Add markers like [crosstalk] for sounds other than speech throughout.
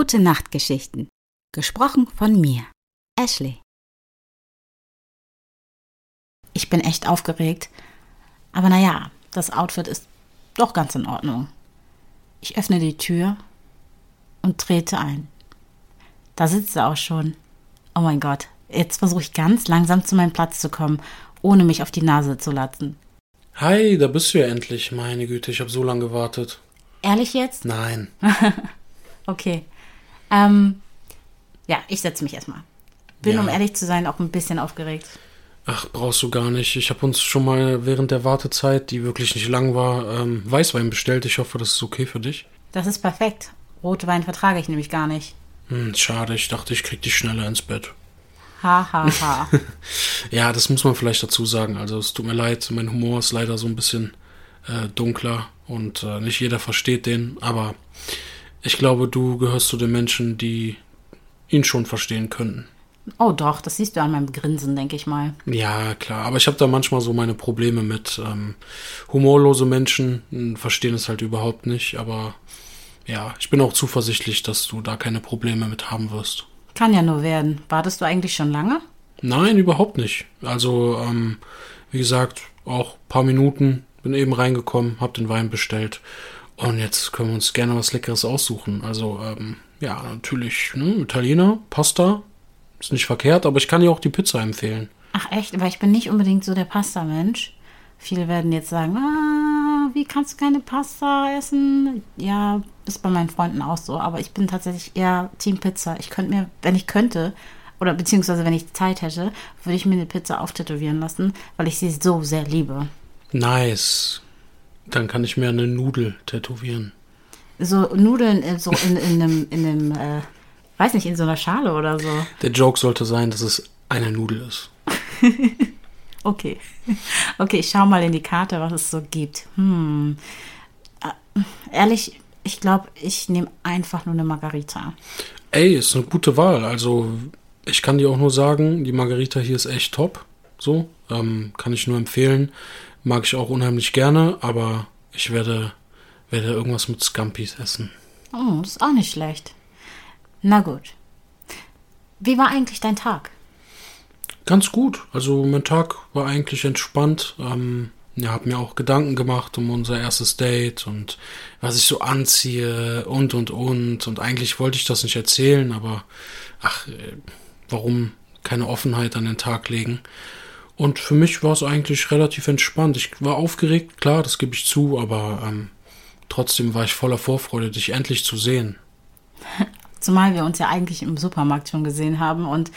Gute Nachtgeschichten. Gesprochen von mir, Ashley. Ich bin echt aufgeregt. Aber naja, das Outfit ist doch ganz in Ordnung. Ich öffne die Tür und trete ein. Da sitzt er auch schon. Oh mein Gott, jetzt versuche ich ganz langsam zu meinem Platz zu kommen, ohne mich auf die Nase zu latzen. Hi, da bist du ja endlich. Meine Güte, ich habe so lange gewartet. Ehrlich jetzt? Nein. [laughs] okay. Ähm, ja, ich setze mich erstmal. Bin, Ja. um ehrlich zu sein, auch ein bisschen aufgeregt. Ach, brauchst du gar nicht. Ich habe uns schon mal während der Wartezeit, die wirklich nicht lang war, ähm, Weißwein bestellt. Ich hoffe, das ist okay für dich. Das ist perfekt. Rotwein vertrage ich nämlich gar nicht. Hm, schade, ich dachte, ich krieg dich schneller ins Bett. Ha, ha, ha. [laughs] Ja, das muss man vielleicht dazu sagen. Also es tut mir leid, mein Humor ist leider so ein bisschen äh, dunkler und äh, nicht jeder versteht den, aber ich glaube, du gehörst zu den Menschen, die ihn schon verstehen könnten. oh doch, das siehst du an meinem Grinsen, denke ich mal. Ja, klar, aber ich habe da manchmal so meine Probleme mit. Ähm, humorlose Menschen hm, verstehen es halt überhaupt nicht, aber ja, ich bin auch zuversichtlich, dass du da keine Probleme mit haben wirst. Kann ja nur werden. Wartest du eigentlich schon lange? Nein, überhaupt nicht. Also, ähm, wie gesagt, auch paar Minuten, bin eben reingekommen, hab den Wein bestellt und jetzt können wir uns gerne was Leckeres aussuchen. Also, ähm, ja, natürlich, ne, Italiener, Pasta, ist nicht verkehrt, aber ich kann dir auch die Pizza empfehlen. Ach echt, aber ich bin nicht unbedingt so der Pasta-Mensch. Viele werden jetzt sagen, ah, wie kannst du keine Pasta essen? Ja, ist bei meinen Freunden auch so, aber ich bin tatsächlich eher Team Pizza. Ich könnte mir, wenn ich könnte, oder beziehungsweise wenn ich Zeit hätte, würde ich mir eine Pizza auftätowieren lassen, weil ich sie so sehr liebe. Nice. Dann kann ich mir eine Nudel tätowieren. So Nudeln in, so in, in einem, in einem äh, weiß nicht, in so einer Schale oder so. Der Joke sollte sein, dass es eine Nudel ist. [laughs] Okay. Okay, ich schau mal in die Karte, was es so gibt. Hm. Äh, Ehrlich, ich glaube, ich nehme einfach nur eine Margarita. Ey, ist eine gute Wahl. Also, ich kann dir auch nur sagen, die Margarita hier ist echt top. So, ähm, kann ich nur empfehlen. Mag ich auch unheimlich gerne, aber ich werde, werde irgendwas mit Scampis essen. Oh, ist auch nicht schlecht. Na gut. Wie war eigentlich dein Tag? Ganz gut. Also, mein Tag war eigentlich entspannt. Ähm, ja, hab mir auch Gedanken gemacht um unser erstes Date und was ich so anziehe und und und. Und eigentlich wollte ich das nicht erzählen, aber ach, äh, warum keine Offenheit an den Tag legen? Und für mich war es eigentlich relativ entspannt. Ich war aufgeregt, klar, das gebe ich zu, aber ähm, trotzdem war ich voller Vorfreude, dich endlich zu sehen. [laughs] Zumal wir uns ja eigentlich im Supermarkt schon gesehen haben und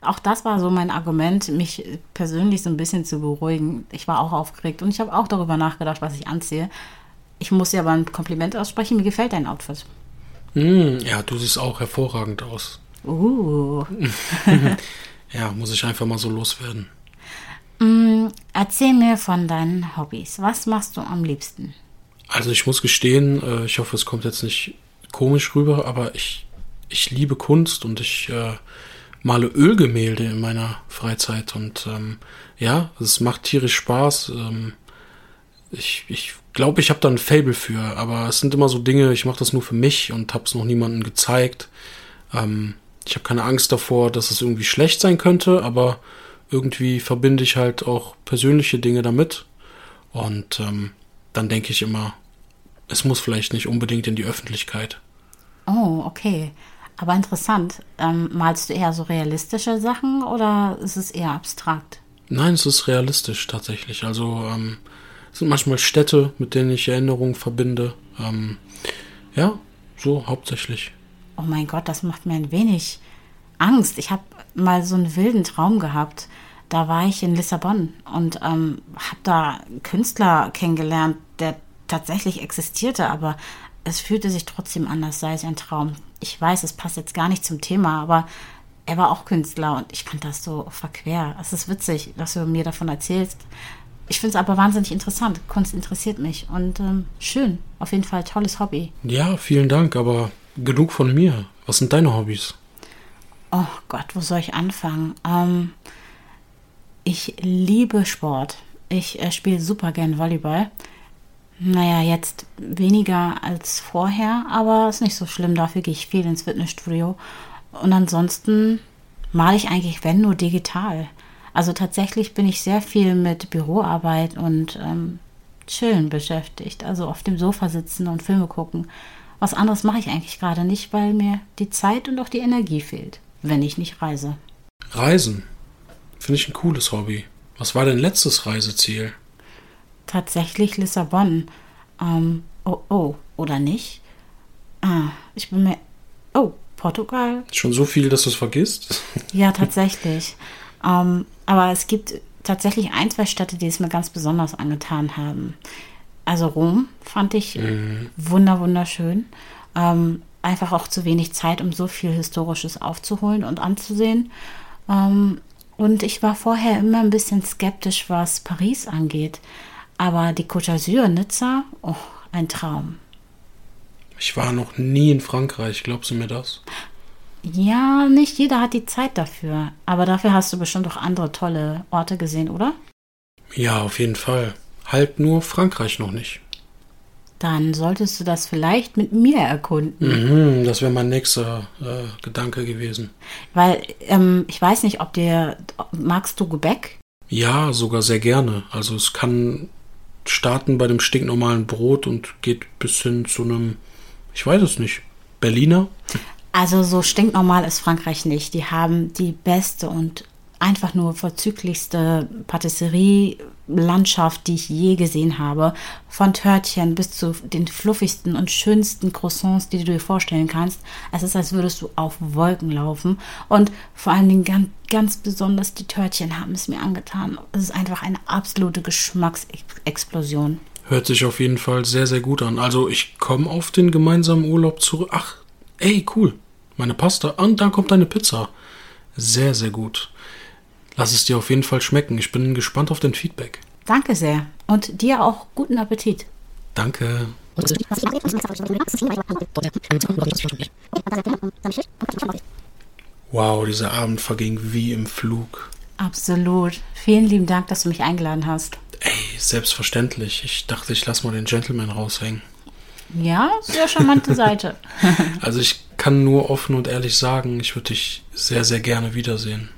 auch das war so mein Argument, mich persönlich so ein bisschen zu beruhigen. Ich war auch aufgeregt und ich habe auch darüber nachgedacht, was ich anziehe. Ich muss dir aber ein Kompliment aussprechen. Mir gefällt dein Outfit. Hm, ja, du siehst auch hervorragend aus. Uh. [laughs] Ja, muss ich einfach mal so loswerden. Mm, Erzähl mir von deinen Hobbys. Was machst du am liebsten? Also ich muss gestehen, äh, ich hoffe, es kommt jetzt nicht komisch rüber, aber ich, ich liebe Kunst und ich äh, male Ölgemälde in meiner Freizeit und ähm, ja, es macht tierisch Spaß. Ähm, ich ich glaube, ich habe da ein Fable für, aber es sind immer so Dinge, ich mache das nur für mich und habe es noch niemandem gezeigt. Ähm, ich habe keine Angst davor, dass es irgendwie schlecht sein könnte, aber irgendwie verbinde ich halt auch persönliche Dinge damit. Und ähm, dann denke ich immer, es muss vielleicht nicht unbedingt in die Öffentlichkeit. Oh, okay. Aber interessant. Ähm, malst du eher so realistische Sachen oder ist es eher abstrakt? Nein, es ist realistisch tatsächlich. Also ähm, es sind manchmal Städte, mit denen ich Erinnerungen verbinde. Ähm, ja, so hauptsächlich. Oh mein Gott, das macht mir ein wenig Angst. Ich habe mal so einen wilden Traum gehabt. Da war ich in Lissabon und ähm, habe da einen Künstler kennengelernt, der tatsächlich existierte, aber es fühlte sich trotzdem an, als sei es ein Traum. Ich weiß, es passt jetzt gar nicht zum Thema, aber er war auch Künstler und ich fand das so verquer. Es ist witzig, dass du mir davon erzählst. Ich finde es aber wahnsinnig interessant. Kunst interessiert mich und ähm, schön. Auf jeden Fall tolles Hobby. Ja, vielen Dank, aber genug von mir. Was sind deine Hobbys? Oh Gott, wo soll ich anfangen? Ähm, ich liebe Sport. Ich äh, spiele super gern Volleyball. Naja, jetzt weniger als vorher, aber ist nicht so schlimm. Dafür gehe ich viel ins Fitnessstudio. Und ansonsten male ich eigentlich, wenn nur digital. Also tatsächlich bin ich sehr viel mit Büroarbeit und ähm, Chillen beschäftigt. Also auf dem Sofa sitzen und Filme gucken. Was anderes mache ich eigentlich gerade nicht, weil mir die Zeit und auch die Energie fehlt, wenn ich nicht reise. Reisen. Finde ich ein cooles Hobby. Was war dein letztes Reiseziel? Tatsächlich Lissabon. Ähm, oh, oh, oder nicht? Ah, ich bin mir. Oh, Portugal. Schon so viel, dass du es vergisst? [laughs] Ja, tatsächlich. ähm, aber es gibt tatsächlich ein, zwei Städte, die es mir ganz besonders angetan haben. Also Rom fand ich mhm. wunder, wunderschön. Ähm, einfach auch zu wenig Zeit, um so viel Historisches aufzuholen und anzusehen. Ähm, und ich war vorher immer ein bisschen skeptisch, was Paris angeht. Aber die Côte d'Azur, Nizza, oh, ein Traum. Ich war noch nie in Frankreich, glaubst du mir das? Ja, nicht jeder hat die Zeit dafür. Aber dafür hast du bestimmt auch andere tolle Orte gesehen, oder? Ja, auf jeden Fall. Halt nur Frankreich noch nicht. Dann solltest du das vielleicht mit mir erkunden. Mhm, das wäre mein nächster äh, Gedanke gewesen. Weil ähm, ich weiß nicht, ob dir magst du Gebäck? Ja, sogar sehr gerne. Also es kann starten bei dem stinknormalen Brot und geht bis hin zu einem, ich weiß es nicht, Berliner. Also so stinknormal ist Frankreich nicht. Die haben die beste und einfach nur vorzüglichste Patisserie-Landschaft, die ich je gesehen habe. Von Törtchen bis zu den fluffigsten und schönsten Croissants, die du dir vorstellen kannst. Es ist, als würdest du auf Wolken laufen. Und vor allen Dingen ganz, ganz besonders die Törtchen haben es mir angetan. Es ist einfach eine absolute Geschmacksexplosion. Hört sich auf jeden Fall sehr, sehr gut an. Also ich komme auf den gemeinsamen Urlaub zurück. Ach, ey, cool. Meine Pasta. Und dann kommt deine Pizza. Sehr, sehr gut. Lass es dir auf jeden Fall schmecken. Ich bin gespannt auf dein Feedback. Danke sehr. Und dir auch guten Appetit. Danke. Wow, dieser Abend verging wie im Flug. Absolut. Vielen lieben Dank, dass du mich eingeladen hast. Ey, selbstverständlich. Ich dachte, ich lasse mal den Gentleman raushängen. Ja, sehr charmante Seite. [laughs] also ich kann nur offen und ehrlich sagen, ich würde dich sehr, sehr gerne wiedersehen.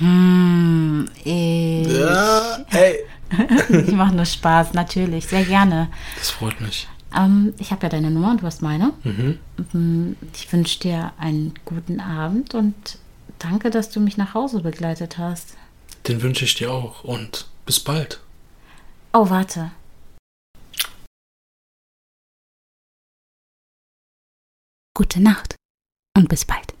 Hm, ich. Ja, hey. [laughs] ich mache nur Spaß, natürlich, sehr gerne. Das freut mich. Ähm, ich habe ja deine Nummer und du hast meine. Mhm. Hm, ich wünsche dir einen guten Abend und danke, dass du mich nach Hause begleitet hast. Den wünsche ich dir auch und bis bald. Oh, warte. Gute Nacht und bis bald.